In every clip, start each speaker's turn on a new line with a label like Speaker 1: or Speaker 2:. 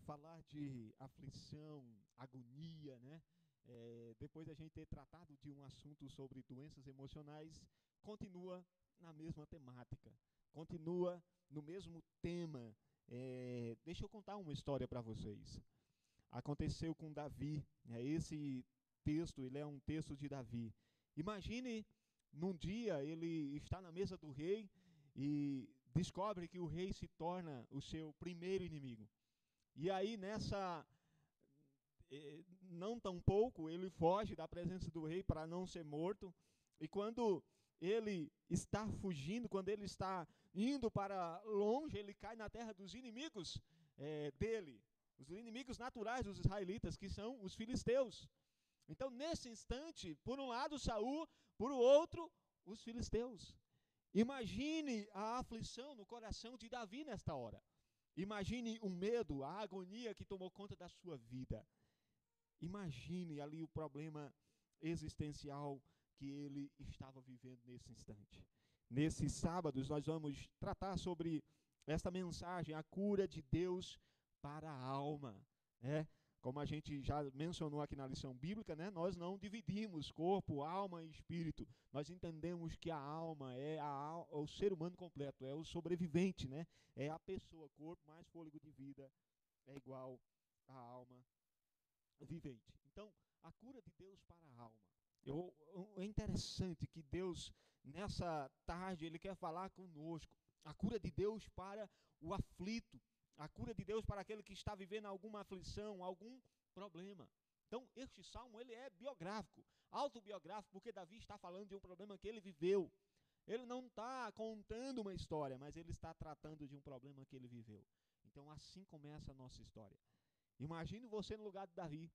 Speaker 1: falar de aflição, agonia, né? É, depois da gente ter tratado de um assunto sobre doenças emocionais, continua na mesma temática, continua no mesmo tema. É, deixa eu contar uma história para vocês. Aconteceu com Davi. Né? Esse texto, ele é um texto de Davi. Imagine num dia ele está na mesa do rei e descobre que o rei se torna o seu primeiro inimigo. E aí nessa eh, não tão pouco, ele foge da presença do rei para não ser morto. E quando ele está fugindo, quando ele está indo para longe, ele cai na terra dos inimigos é, dele, os inimigos naturais dos israelitas, que são os filisteus. Então, nesse instante, por um lado Saul, por outro, os filisteus. Imagine a aflição no coração de Davi nesta hora. Imagine o medo, a agonia que tomou conta da sua vida. Imagine ali o problema existencial que ele estava vivendo nesse instante. Nesses sábados, nós vamos tratar sobre esta mensagem, a cura de Deus para a alma. Né? Como a gente já mencionou aqui na lição bíblica, né, nós não dividimos corpo, alma e espírito. Nós entendemos que a alma é a, o ser humano completo, é o sobrevivente, né? É a pessoa, corpo mais fôlego de vida é igual à alma vivente. Então, a cura de Deus para a alma. Eu, é interessante que Deus, nessa tarde, Ele quer falar conosco. A cura de Deus para o aflito, a cura de Deus para aquele que está vivendo alguma aflição, algum problema. Então, este salmo ele é biográfico, autobiográfico, porque Davi está falando de um problema que ele viveu. Ele não está contando uma história, mas ele está tratando de um problema que ele viveu. Então, assim começa a nossa história. Imagine você no lugar de Davi.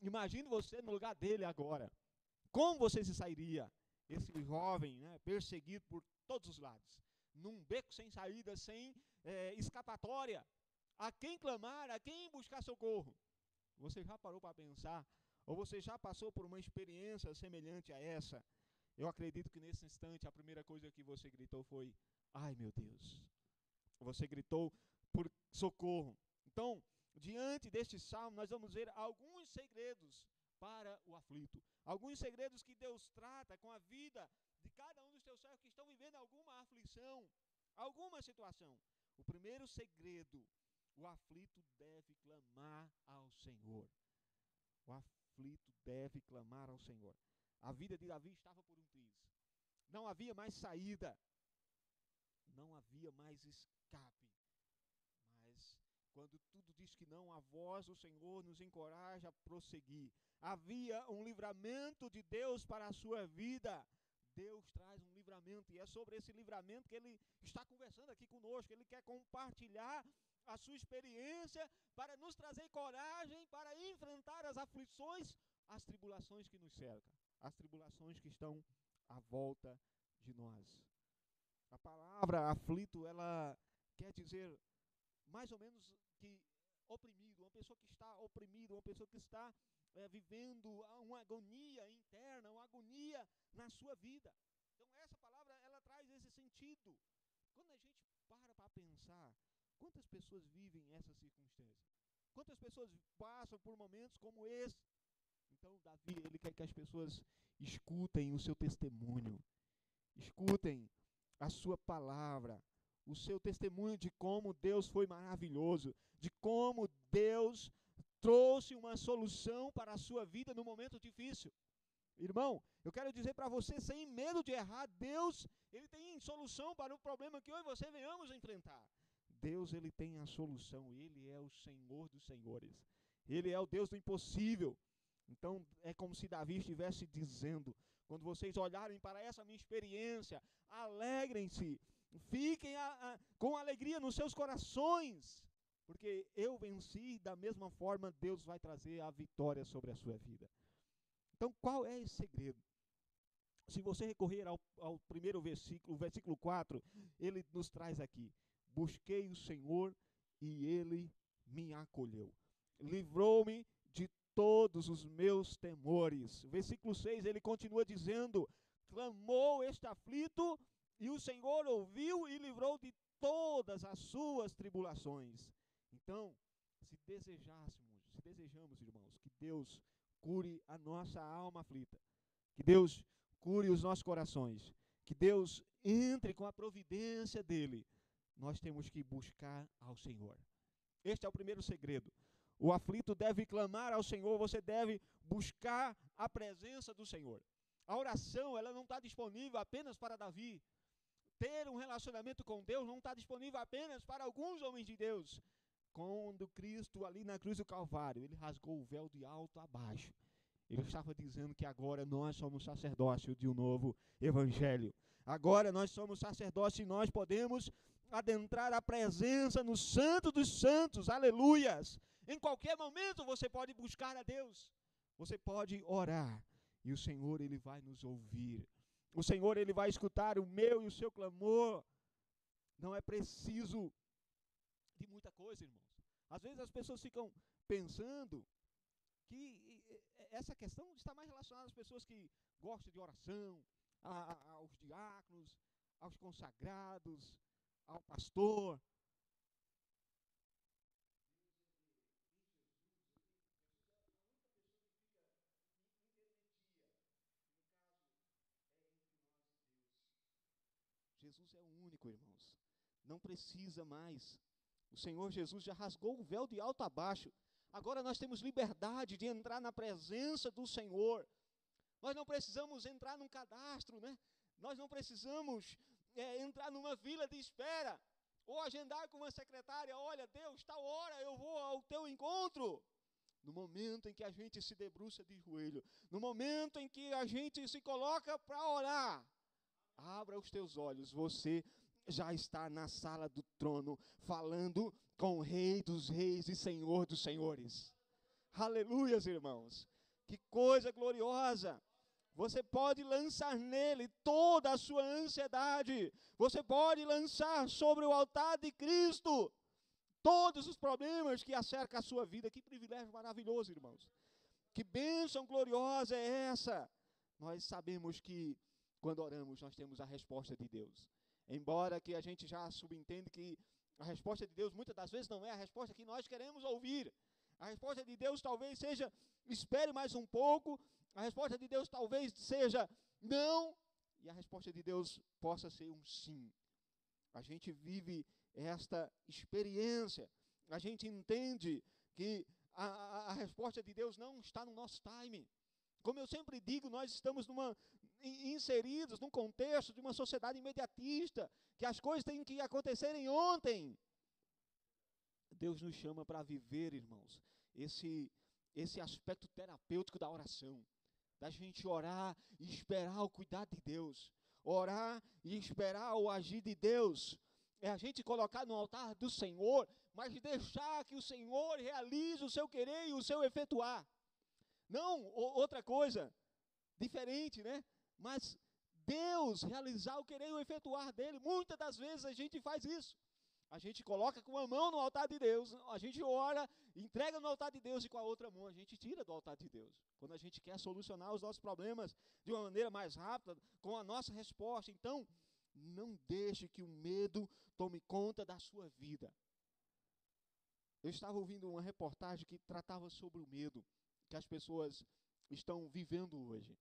Speaker 1: Imagine você no lugar dele agora. Como você se sairia? Esse jovem, né, perseguido por todos os lados, num beco sem saída, sem é, escapatória. A quem clamar, a quem buscar socorro? Você já parou para pensar? Ou você já passou por uma experiência semelhante a essa? Eu acredito que nesse instante a primeira coisa que você gritou foi: Ai meu Deus. Você gritou por socorro. Então, diante deste salmo, nós vamos ver alguns segredos para o aflito. Alguns segredos que Deus trata com a vida de cada um dos teus servos que estão vivendo alguma aflição, alguma situação. O primeiro segredo o aflito deve clamar ao Senhor. O aflito deve clamar ao Senhor. A vida de Davi estava por um triz. Não havia mais saída. Não havia mais escape. Mas quando tudo diz que não, a voz do Senhor nos encoraja a prosseguir. Havia um livramento de Deus para a sua vida. Deus traz um livramento e é sobre esse livramento que ele está conversando aqui conosco. Ele quer compartilhar a sua experiência para nos trazer coragem para enfrentar as aflições, as tribulações que nos cercam, as tribulações que estão à volta de nós. A palavra aflito, ela quer dizer mais ou menos que oprimido, uma pessoa que está oprimida, uma pessoa que está é, vivendo uma agonia interna, uma agonia na sua vida. Então essa palavra ela traz esse sentido. Quando a gente para para pensar Quantas pessoas vivem essa circunstância? Quantas pessoas passam por momentos como esse? Então, Davi, ele quer que as pessoas escutem o seu testemunho, escutem a sua palavra, o seu testemunho de como Deus foi maravilhoso, de como Deus trouxe uma solução para a sua vida no momento difícil. Irmão, eu quero dizer para você, sem medo de errar, Deus, ele tem solução para o problema que eu e você venhamos enfrentar. Deus ele tem a solução, ele é o Senhor dos senhores. Ele é o Deus do impossível. Então é como se Davi estivesse dizendo: quando vocês olharem para essa minha experiência, alegrem-se, fiquem a, a, com alegria nos seus corações, porque eu venci, da mesma forma Deus vai trazer a vitória sobre a sua vida. Então, qual é esse segredo? Se você recorrer ao, ao primeiro versículo, versículo 4, ele nos traz aqui: Busquei o Senhor e ele me acolheu. Livrou-me de todos os meus temores. Versículo 6, ele continua dizendo: Clamou este aflito, e o Senhor ouviu e livrou de todas as suas tribulações. Então, se desejássemos, se desejamos, irmãos, que Deus cure a nossa alma aflita, que Deus cure os nossos corações, que Deus entre com a providência dele, nós temos que buscar ao Senhor. Este é o primeiro segredo. O aflito deve clamar ao Senhor, você deve buscar a presença do Senhor. A oração, ela não está disponível apenas para Davi. Ter um relacionamento com Deus não está disponível apenas para alguns homens de Deus. Quando Cristo, ali na cruz do Calvário, ele rasgou o véu de alto a baixo. Ele estava dizendo que agora nós somos sacerdócio de um novo evangelho. Agora nós somos sacerdócio e nós podemos adentrar a presença no Santo dos Santos. Aleluias! Em qualquer momento você pode buscar a Deus. Você pode orar e o Senhor ele vai nos ouvir. O Senhor ele vai escutar o meu e o seu clamor. Não é preciso de muita coisa, irmãos. Às vezes as pessoas ficam pensando que essa questão está mais relacionada às pessoas que gostam de oração, a, a, aos diáconos, aos consagrados, ao pastor. Jesus é o único, irmãos. Não precisa mais. O Senhor Jesus já rasgou o véu de alto a baixo. Agora nós temos liberdade de entrar na presença do Senhor. Nós não precisamos entrar num cadastro, né? Nós não precisamos é, entrar numa fila de espera ou agendar com uma secretária, olha, Deus, tal hora eu vou ao teu encontro. No momento em que a gente se debruça de joelho, no momento em que a gente se coloca para orar, Abra os teus olhos, você já está na sala do trono, falando com o Rei dos Reis e Senhor dos Senhores. Aleluias, irmãos. Que coisa gloriosa. Você pode lançar nele toda a sua ansiedade. Você pode lançar sobre o altar de Cristo todos os problemas que acercam a sua vida. Que privilégio maravilhoso, irmãos. Que bênção gloriosa é essa. Nós sabemos que quando oramos, nós temos a resposta de Deus. Embora que a gente já subentende que a resposta de Deus muitas das vezes não é a resposta que nós queremos ouvir. A resposta de Deus talvez seja espere mais um pouco. A resposta de Deus talvez seja não. E a resposta de Deus possa ser um sim. A gente vive esta experiência. A gente entende que a, a, a resposta de Deus não está no nosso time. Como eu sempre digo, nós estamos numa, inseridos num contexto de uma sociedade imediatista, que as coisas têm que acontecerem ontem. Deus nos chama para viver, irmãos, esse, esse aspecto terapêutico da oração, da gente orar e esperar o cuidado de Deus, orar e esperar o agir de Deus, é a gente colocar no altar do Senhor, mas deixar que o Senhor realize o seu querer e o seu efetuar. Não outra coisa diferente, né? Mas Deus realizar o querer e o efetuar dele. Muitas das vezes a gente faz isso. A gente coloca com uma mão no altar de Deus, a gente ora, entrega no altar de Deus e com a outra mão a gente tira do altar de Deus. Quando a gente quer solucionar os nossos problemas de uma maneira mais rápida, com a nossa resposta. Então, não deixe que o medo tome conta da sua vida. Eu estava ouvindo uma reportagem que tratava sobre o medo que as pessoas estão vivendo hoje.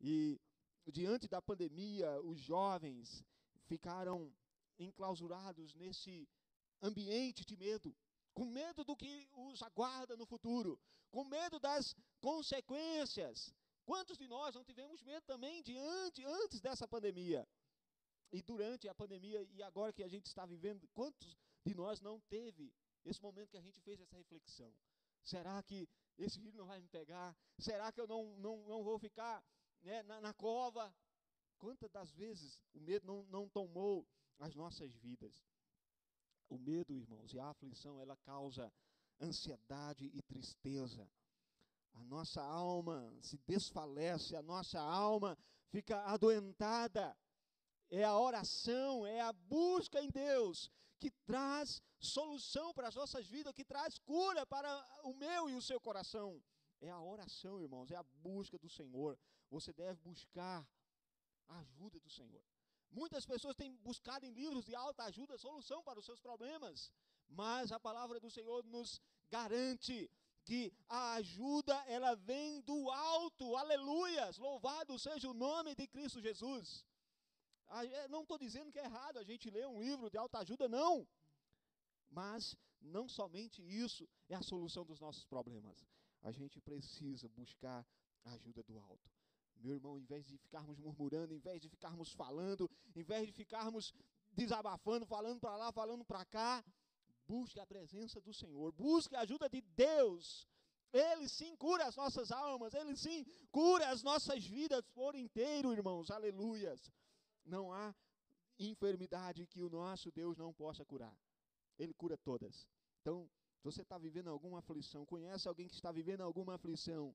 Speaker 1: E diante da pandemia, os jovens ficaram enclausurados nesse ambiente de medo, com medo do que os aguarda no futuro, com medo das consequências. Quantos de nós não tivemos medo também diante antes dessa pandemia? E durante a pandemia e agora que a gente está vivendo, quantos de nós não teve esse momento que a gente fez essa reflexão? Será que esse vírus não vai me pegar? Será que eu não, não, não vou ficar né, na, na cova? Quantas das vezes o medo não, não tomou as nossas vidas? O medo, irmãos, e a aflição, ela causa ansiedade e tristeza. A nossa alma se desfalece, a nossa alma fica adoentada. É a oração, é a busca em Deus que traz solução para as nossas vidas, que traz cura para o meu e o seu coração. É a oração, irmãos, é a busca do Senhor. Você deve buscar a ajuda do Senhor. Muitas pessoas têm buscado em livros de alta ajuda solução para os seus problemas, mas a palavra do Senhor nos garante que a ajuda ela vem do alto. Aleluias! Louvado seja o nome de Cristo Jesus. É, não estou dizendo que é errado a gente ler um livro de alta ajuda, não. Mas não somente isso é a solução dos nossos problemas. A gente precisa buscar a ajuda do alto. Meu irmão, em vez de ficarmos murmurando, em vez de ficarmos falando, em vez de ficarmos desabafando, falando para lá, falando para cá, busque a presença do Senhor, busque a ajuda de Deus. Ele sim cura as nossas almas, ele sim cura as nossas vidas por inteiro, irmãos. Aleluias. Não há enfermidade que o nosso Deus não possa curar. Ele cura todas. Então, se você está vivendo alguma aflição, conhece alguém que está vivendo alguma aflição,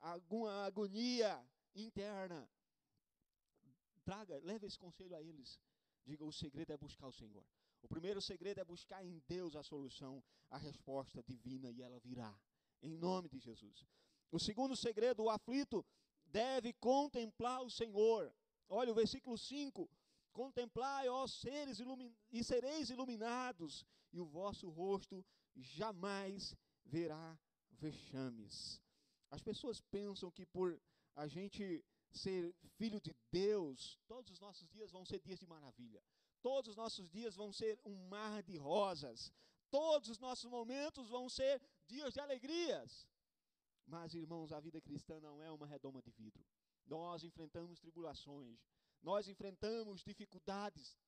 Speaker 1: alguma agonia interna, traga, leve esse conselho a eles. Diga: o segredo é buscar o Senhor. O primeiro segredo é buscar em Deus a solução, a resposta divina, e ela virá, em nome de Jesus. O segundo segredo, o aflito deve contemplar o Senhor. Olha o versículo 5: Contemplai, ó seres, e sereis iluminados, e o vosso rosto jamais verá vexames. As pessoas pensam que por a gente ser filho de Deus, todos os nossos dias vão ser dias de maravilha. Todos os nossos dias vão ser um mar de rosas. Todos os nossos momentos vão ser dias de alegrias. Mas, irmãos, a vida cristã não é uma redoma de vidro. Nós enfrentamos tribulações, nós enfrentamos dificuldades,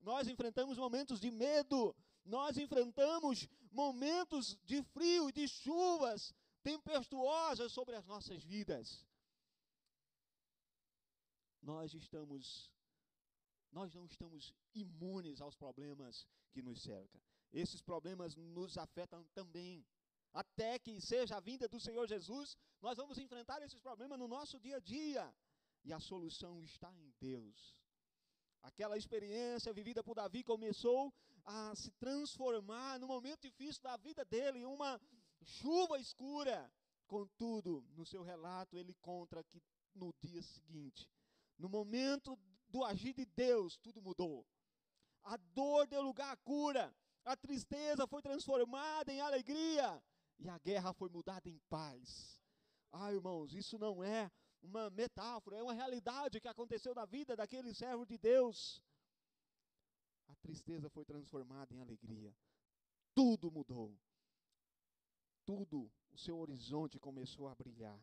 Speaker 1: nós enfrentamos momentos de medo, nós enfrentamos momentos de frio e de chuvas tempestuosas sobre as nossas vidas. Nós estamos nós não estamos imunes aos problemas que nos cercam. Esses problemas nos afetam também. Até que seja a vinda do Senhor Jesus, nós vamos enfrentar esses problemas no nosso dia a dia. E a solução está em Deus. Aquela experiência vivida por Davi começou a se transformar no momento difícil da vida dele, uma chuva escura. Contudo, no seu relato, ele conta que no dia seguinte, no momento do agir de Deus, tudo mudou. A dor deu lugar à cura, a tristeza foi transformada em alegria e a guerra foi mudada em paz. Ah, irmãos, isso não é uma metáfora, é uma realidade que aconteceu na vida daquele servo de Deus. A tristeza foi transformada em alegria. Tudo mudou. Tudo, o seu horizonte começou a brilhar.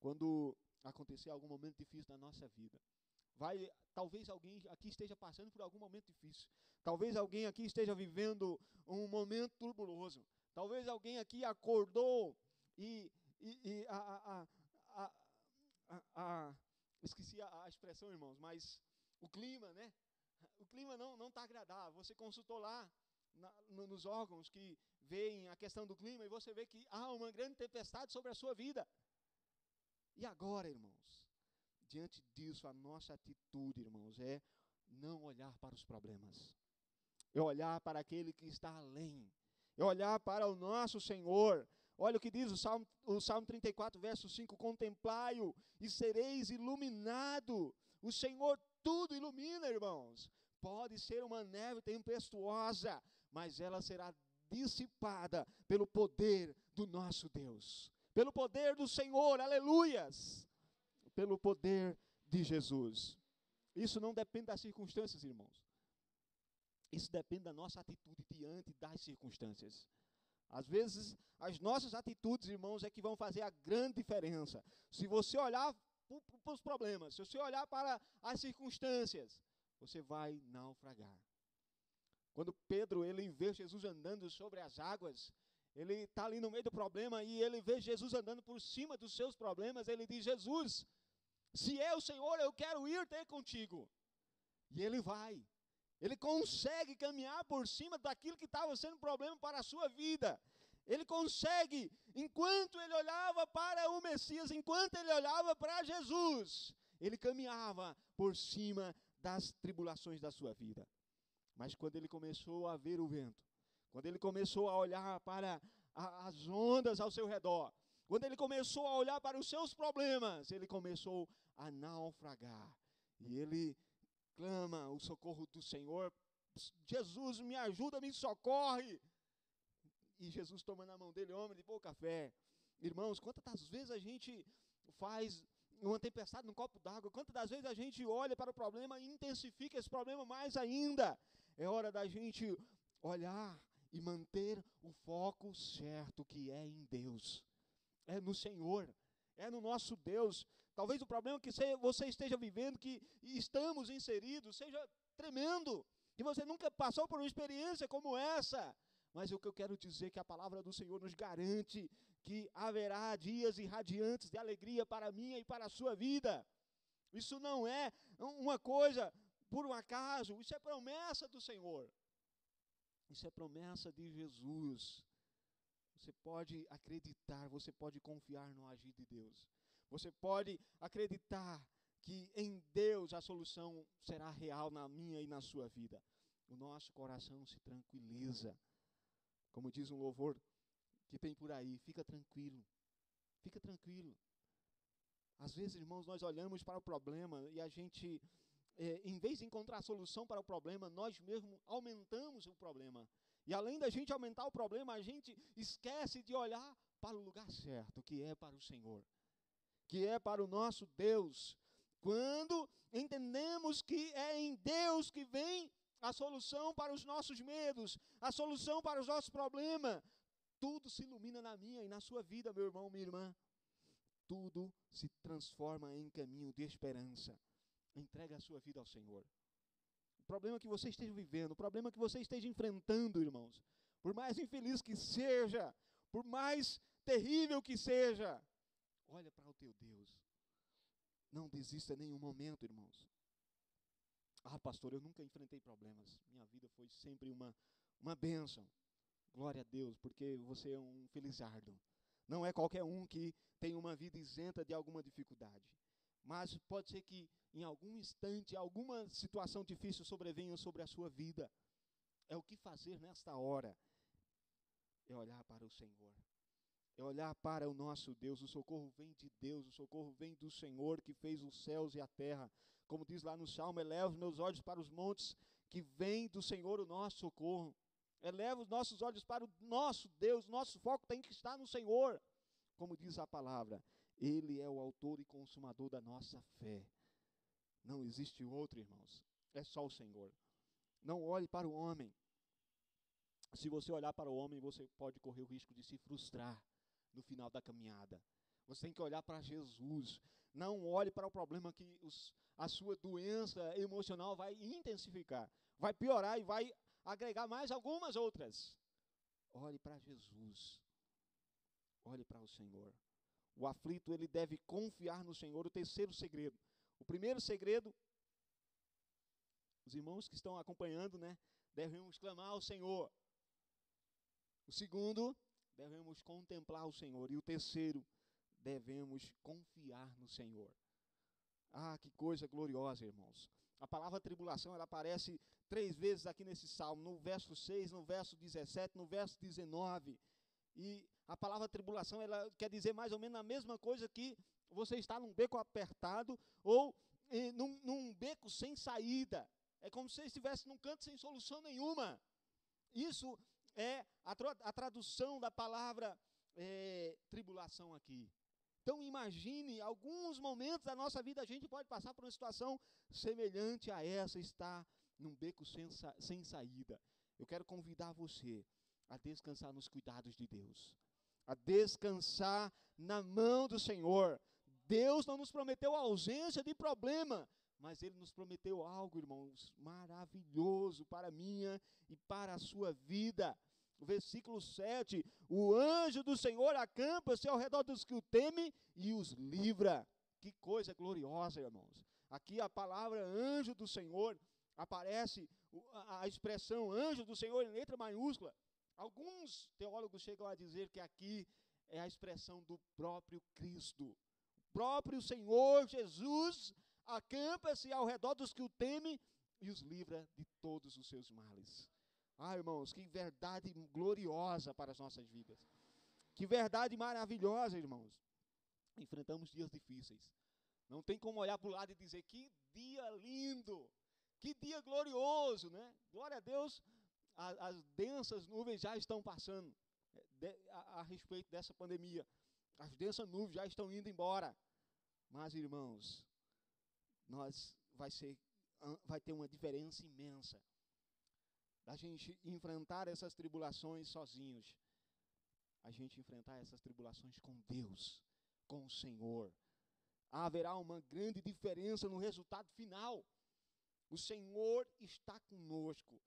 Speaker 1: Quando acontecer algum momento difícil na nossa vida, vai, talvez alguém aqui esteja passando por algum momento difícil. Talvez alguém aqui esteja vivendo um momento turbuloso. Talvez alguém aqui acordou e, e, e a, a, a, esqueci a, expressão, irmãos, mas o clima, né? O clima não não está agradável. Você consultou lá na, no, nos órgãos que veem a questão do clima e você vê que há uma grande tempestade sobre a sua vida. E agora, irmãos, diante disso, a nossa atitude, irmãos, é não olhar para os problemas, é olhar para aquele que está além, é olhar para o nosso Senhor, Olha o que diz o Salmo, o Salmo 34, verso 5: Contemplai-o e sereis iluminado. O Senhor tudo ilumina, irmãos. Pode ser uma neve tempestuosa, mas ela será dissipada pelo poder do nosso Deus, pelo poder do Senhor, aleluias, pelo poder de Jesus. Isso não depende das circunstâncias, irmãos. Isso depende da nossa atitude diante das circunstâncias. Às vezes, as nossas atitudes, irmãos, é que vão fazer a grande diferença. Se você olhar para os problemas, se você olhar para as circunstâncias, você vai naufragar. Quando Pedro ele vê Jesus andando sobre as águas, ele está ali no meio do problema e ele vê Jesus andando por cima dos seus problemas. Ele diz: Jesus, se é o Senhor, eu quero ir ter contigo. E ele vai. Ele consegue caminhar por cima daquilo que estava sendo problema para a sua vida. Ele consegue, enquanto ele olhava para o Messias, enquanto ele olhava para Jesus, ele caminhava por cima das tribulações da sua vida. Mas quando ele começou a ver o vento, quando ele começou a olhar para as ondas ao seu redor, quando ele começou a olhar para os seus problemas, ele começou a naufragar. E ele clama o socorro do Senhor. Jesus, me ajuda, me socorre. e Jesus toma na mão dele, homem de pouca fé. Irmãos, quantas vezes a gente faz uma tempestade num copo d'água, quantas vezes a gente olha para o problema e intensifica esse problema mais ainda. É hora da gente olhar e manter o foco certo, que é em Deus, é no Senhor, é no nosso Deus. Talvez o problema que você esteja vivendo, que estamos inseridos, seja tremendo, que você nunca passou por uma experiência como essa. Mas o que eu quero dizer é que a palavra do Senhor nos garante que haverá dias irradiantes de alegria para a minha e para a sua vida. Isso não é uma coisa por um acaso, isso é promessa do Senhor. Isso é promessa de Jesus. Você pode acreditar, você pode confiar no agir de Deus. Você pode acreditar que em Deus a solução será real na minha e na sua vida. O nosso coração se tranquiliza. Como diz um louvor que tem por aí, fica tranquilo. Fica tranquilo. Às vezes, irmãos, nós olhamos para o problema e a gente, é, em vez de encontrar a solução para o problema, nós mesmos aumentamos o problema. E além da gente aumentar o problema, a gente esquece de olhar para o lugar certo, que é para o Senhor, que é para o nosso Deus. Quando entendemos que é em Deus que vem a solução para os nossos medos, a solução para os nossos problemas, tudo se ilumina na minha e na sua vida, meu irmão, minha irmã. Tudo se transforma em caminho de esperança. Entrega a sua vida ao Senhor. O problema que você esteja vivendo, o problema que você esteja enfrentando, irmãos, por mais infeliz que seja, por mais terrível que seja, olha para o teu Deus. Não desista em nenhum momento, irmãos. Ah, pastor, eu nunca enfrentei problemas. Minha vida foi sempre uma, uma bênção. Glória a Deus, porque você é um felizardo. Não é qualquer um que tem uma vida isenta de alguma dificuldade. Mas pode ser que em algum instante, alguma situação difícil sobrevenha sobre a sua vida. É o que fazer nesta hora. É olhar para o Senhor. É olhar para o nosso Deus. O socorro vem de Deus. O socorro vem do Senhor que fez os céus e a terra. Como diz lá no Salmo, eleva os meus olhos para os montes, que vem do Senhor o nosso socorro. Eleva os nossos olhos para o nosso Deus, nosso foco tem que estar no Senhor. Como diz a palavra, Ele é o autor e consumador da nossa fé. Não existe outro, irmãos. É só o Senhor. Não olhe para o homem. Se você olhar para o homem, você pode correr o risco de se frustrar no final da caminhada. Você tem que olhar para Jesus. Não olhe para o problema que os, a sua doença emocional vai intensificar, vai piorar e vai agregar mais algumas outras. Olhe para Jesus. Olhe para o Senhor. O aflito, ele deve confiar no Senhor. O terceiro segredo. O primeiro segredo, os irmãos que estão acompanhando, né, devemos clamar ao Senhor. O segundo, devemos contemplar o Senhor. E o terceiro, devemos confiar no Senhor. Ah, que coisa gloriosa, irmãos. A palavra tribulação, ela aparece três vezes aqui nesse salmo, no verso 6, no verso 17, no verso 19. E a palavra tribulação, ela quer dizer mais ou menos a mesma coisa que você está num beco apertado ou num, num, beco sem saída. É como se você estivesse num canto sem solução nenhuma. Isso é a, a tradução da palavra eh, tribulação aqui. Então imagine alguns momentos da nossa vida a gente pode passar por uma situação semelhante a essa, está num beco sem, sem saída. Eu quero convidar você a descansar nos cuidados de Deus, a descansar na mão do Senhor. Deus não nos prometeu a ausência de problema, mas Ele nos prometeu algo, irmãos, maravilhoso para a minha e para a sua vida. O versículo 7: O anjo do Senhor acampa-se ao redor dos que o temem e os livra. Que coisa gloriosa, irmãos. Aqui a palavra anjo do Senhor aparece a expressão anjo do Senhor em letra maiúscula. Alguns teólogos chegam a dizer que aqui é a expressão do próprio Cristo. O próprio Senhor Jesus acampa-se ao redor dos que o temem e os livra de todos os seus males. Ah, irmãos, que verdade gloriosa para as nossas vidas. Que verdade maravilhosa, irmãos. Enfrentamos dias difíceis. Não tem como olhar para o lado e dizer que dia lindo, que dia glorioso, né? Glória a Deus, a, as densas nuvens já estão passando. a respeito dessa pandemia. As densas nuvens já estão indo embora. Mas, irmãos, nós vai ser vai ter uma diferença imensa da gente enfrentar essas tribulações sozinhos. A gente enfrentar essas tribulações com Deus, com o Senhor. Haverá uma grande diferença no resultado final. O Senhor está conosco,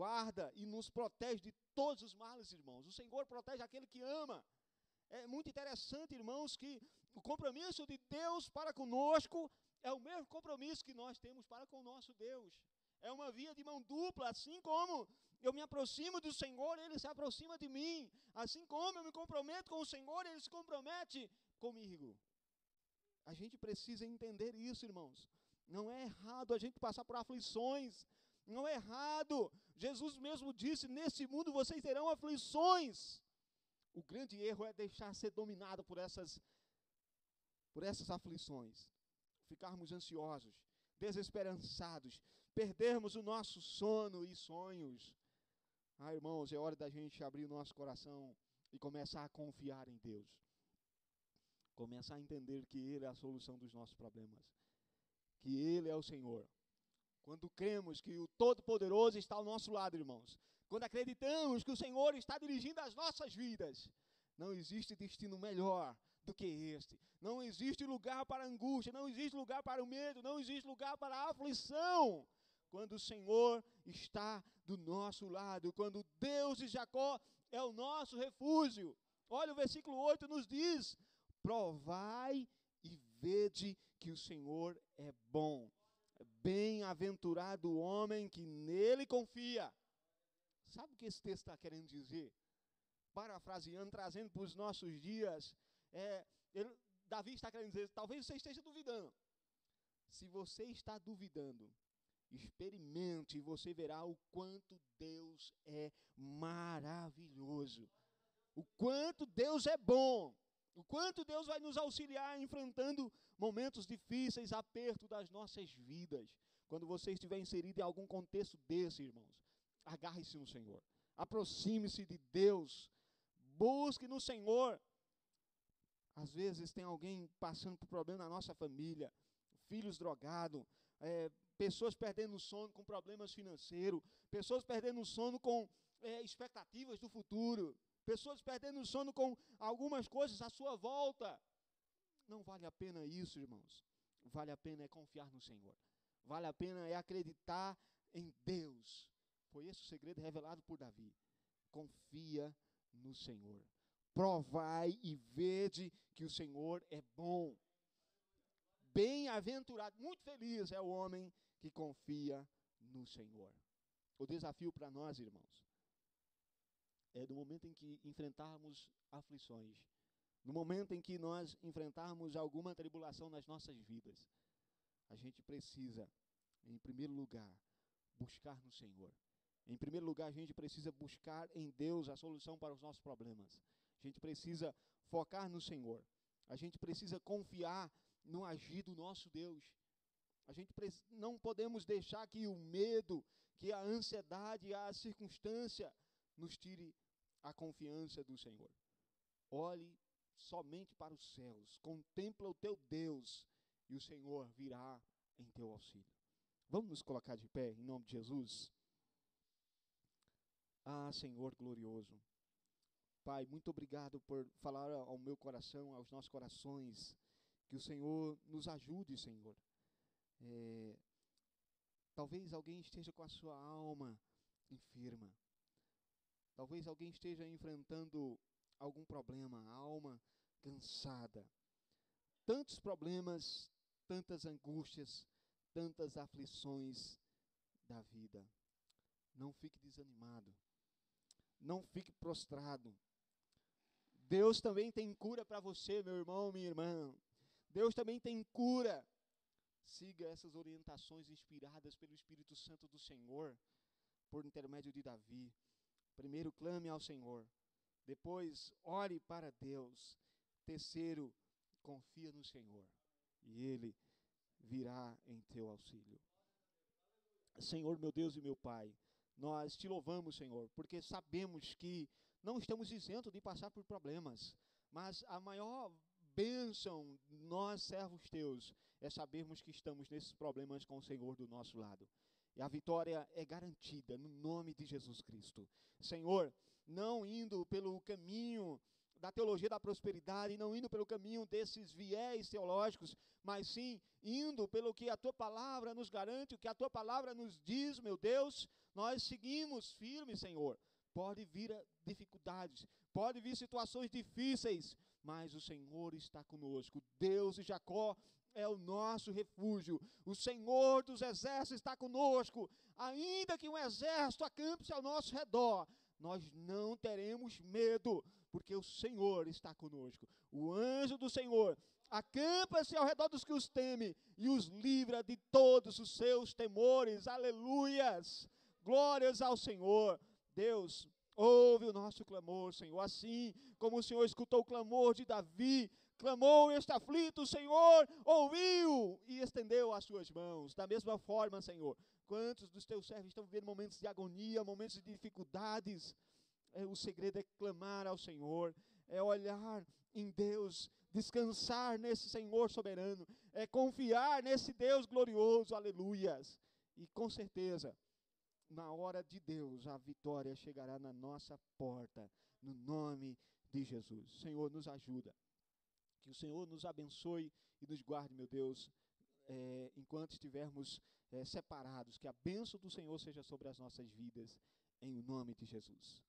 Speaker 1: guarda e nos protege de todos os males, irmãos. O Senhor protege aquele que ama. É muito interessante, irmãos, que o compromisso de Deus para conosco é o mesmo compromisso que nós temos para com o nosso Deus. É uma via de mão dupla, assim como eu me aproximo do Senhor, Ele se aproxima de mim. Assim como eu me comprometo com o Senhor, Ele se compromete comigo. A gente precisa entender isso, irmãos. Não é errado a gente passar por aflições. Não é errado. Jesus mesmo disse: Nesse mundo vocês terão aflições. O grande erro é deixar ser dominado por essas, por essas aflições. Ficarmos ansiosos, desesperançados, perdermos o nosso sono e sonhos. Ah, irmãos, é hora da gente abrir o nosso coração e começar a confiar em Deus. Começar a entender que Ele é a solução dos nossos problemas que Ele é o Senhor. Quando cremos que o Todo-Poderoso está ao nosso lado, irmãos. Quando acreditamos que o Senhor está dirigindo as nossas vidas. Não existe destino melhor do que este. Não existe lugar para angústia, não existe lugar para o medo, não existe lugar para a aflição. Quando o Senhor está do nosso lado, quando Deus de Jacó é o nosso refúgio. Olha o versículo 8 nos diz: Provai e vede que o Senhor é bom. Bem-aventurado o homem que nele confia. Sabe o que esse texto está querendo dizer? Parafraseando, trazendo para os nossos dias, é, ele, Davi está querendo dizer, talvez você esteja duvidando. Se você está duvidando, experimente e você verá o quanto Deus é maravilhoso. O quanto Deus é bom. O quanto Deus vai nos auxiliar enfrentando momentos difíceis, aperto das nossas vidas. Quando você estiver inserido em algum contexto desse, irmãos, agarre-se no Senhor. Aproxime-se de Deus. Busque no Senhor. Às vezes tem alguém passando por problema na nossa família, filhos drogados, é, pessoas perdendo o sono com problemas financeiros, pessoas perdendo o sono com é, expectativas do futuro, pessoas perdendo o sono com algumas coisas à sua volta. Não vale a pena isso, irmãos. Vale a pena é confiar no Senhor. Vale a pena é acreditar em Deus. Foi esse o segredo revelado por Davi. Confia no Senhor. Provai e vede que o Senhor é bom. Bem-aventurado, muito feliz é o homem que confia no Senhor. O desafio para nós, irmãos, é do momento em que enfrentarmos aflições, no momento em que nós enfrentarmos alguma tribulação nas nossas vidas, a gente precisa, em primeiro lugar, buscar no Senhor. Em primeiro lugar, a gente precisa buscar em Deus a solução para os nossos problemas. A gente precisa focar no Senhor. A gente precisa confiar no agir do nosso Deus. A gente não podemos deixar que o medo, que a ansiedade, a circunstância nos tire a confiança do Senhor. Olhe somente para os céus, contempla o teu Deus e o Senhor virá em teu auxílio. Vamos nos colocar de pé em nome de Jesus? Ah, Senhor glorioso. Pai, muito obrigado por falar ao meu coração, aos nossos corações. Que o Senhor nos ajude, Senhor. É, talvez alguém esteja com a sua alma enferma. Talvez alguém esteja enfrentando algum problema, a alma cansada. Tantos problemas, tantas angústias, tantas aflições da vida. Não fique desanimado. Não fique prostrado. Deus também tem cura para você, meu irmão, minha irmã. Deus também tem cura. Siga essas orientações inspiradas pelo Espírito Santo do Senhor, por intermédio de Davi. Primeiro, clame ao Senhor. Depois, ore para Deus. Terceiro, confia no Senhor. E Ele virá em teu auxílio. Senhor, meu Deus e meu Pai, nós te louvamos, Senhor, porque sabemos que
Speaker 2: não estamos isentos de passar por problemas, mas a maior bênção, nós servos teus, é sabermos que estamos nesses problemas com o Senhor do nosso lado. E a vitória é garantida no nome de Jesus Cristo. Senhor, não indo pelo caminho da teologia da prosperidade, não indo pelo caminho desses viés teológicos, mas sim indo pelo que a tua palavra nos garante, o que a tua palavra nos diz, meu Deus, nós seguimos firmes, Senhor. Pode vir dificuldades, pode vir situações difíceis, mas o Senhor está conosco. Deus de Jacó é o nosso refúgio. O Senhor dos exércitos está conosco. Ainda que um exército acampe-se ao nosso redor, nós não teremos medo, porque o Senhor está conosco. O anjo do Senhor acampa-se ao redor dos que os temem e os livra de todos os seus temores. Aleluias! Glórias ao Senhor. Deus, ouve o nosso clamor, Senhor. Assim como o Senhor escutou o clamor de Davi, clamou este aflito, o Senhor ouviu e estendeu as suas mãos. Da mesma forma, Senhor, quantos dos teus servos estão vivendo momentos de agonia, momentos de dificuldades? É, o segredo é clamar ao Senhor, é olhar em Deus, descansar nesse Senhor soberano, é confiar nesse Deus glorioso, aleluias. E com certeza, na hora de Deus, a vitória chegará na nossa porta, no nome de Jesus. Senhor, nos ajuda. Que o Senhor nos abençoe e nos guarde, meu Deus, é, enquanto estivermos é, separados. Que a bênção do Senhor seja sobre as nossas vidas, em nome de Jesus.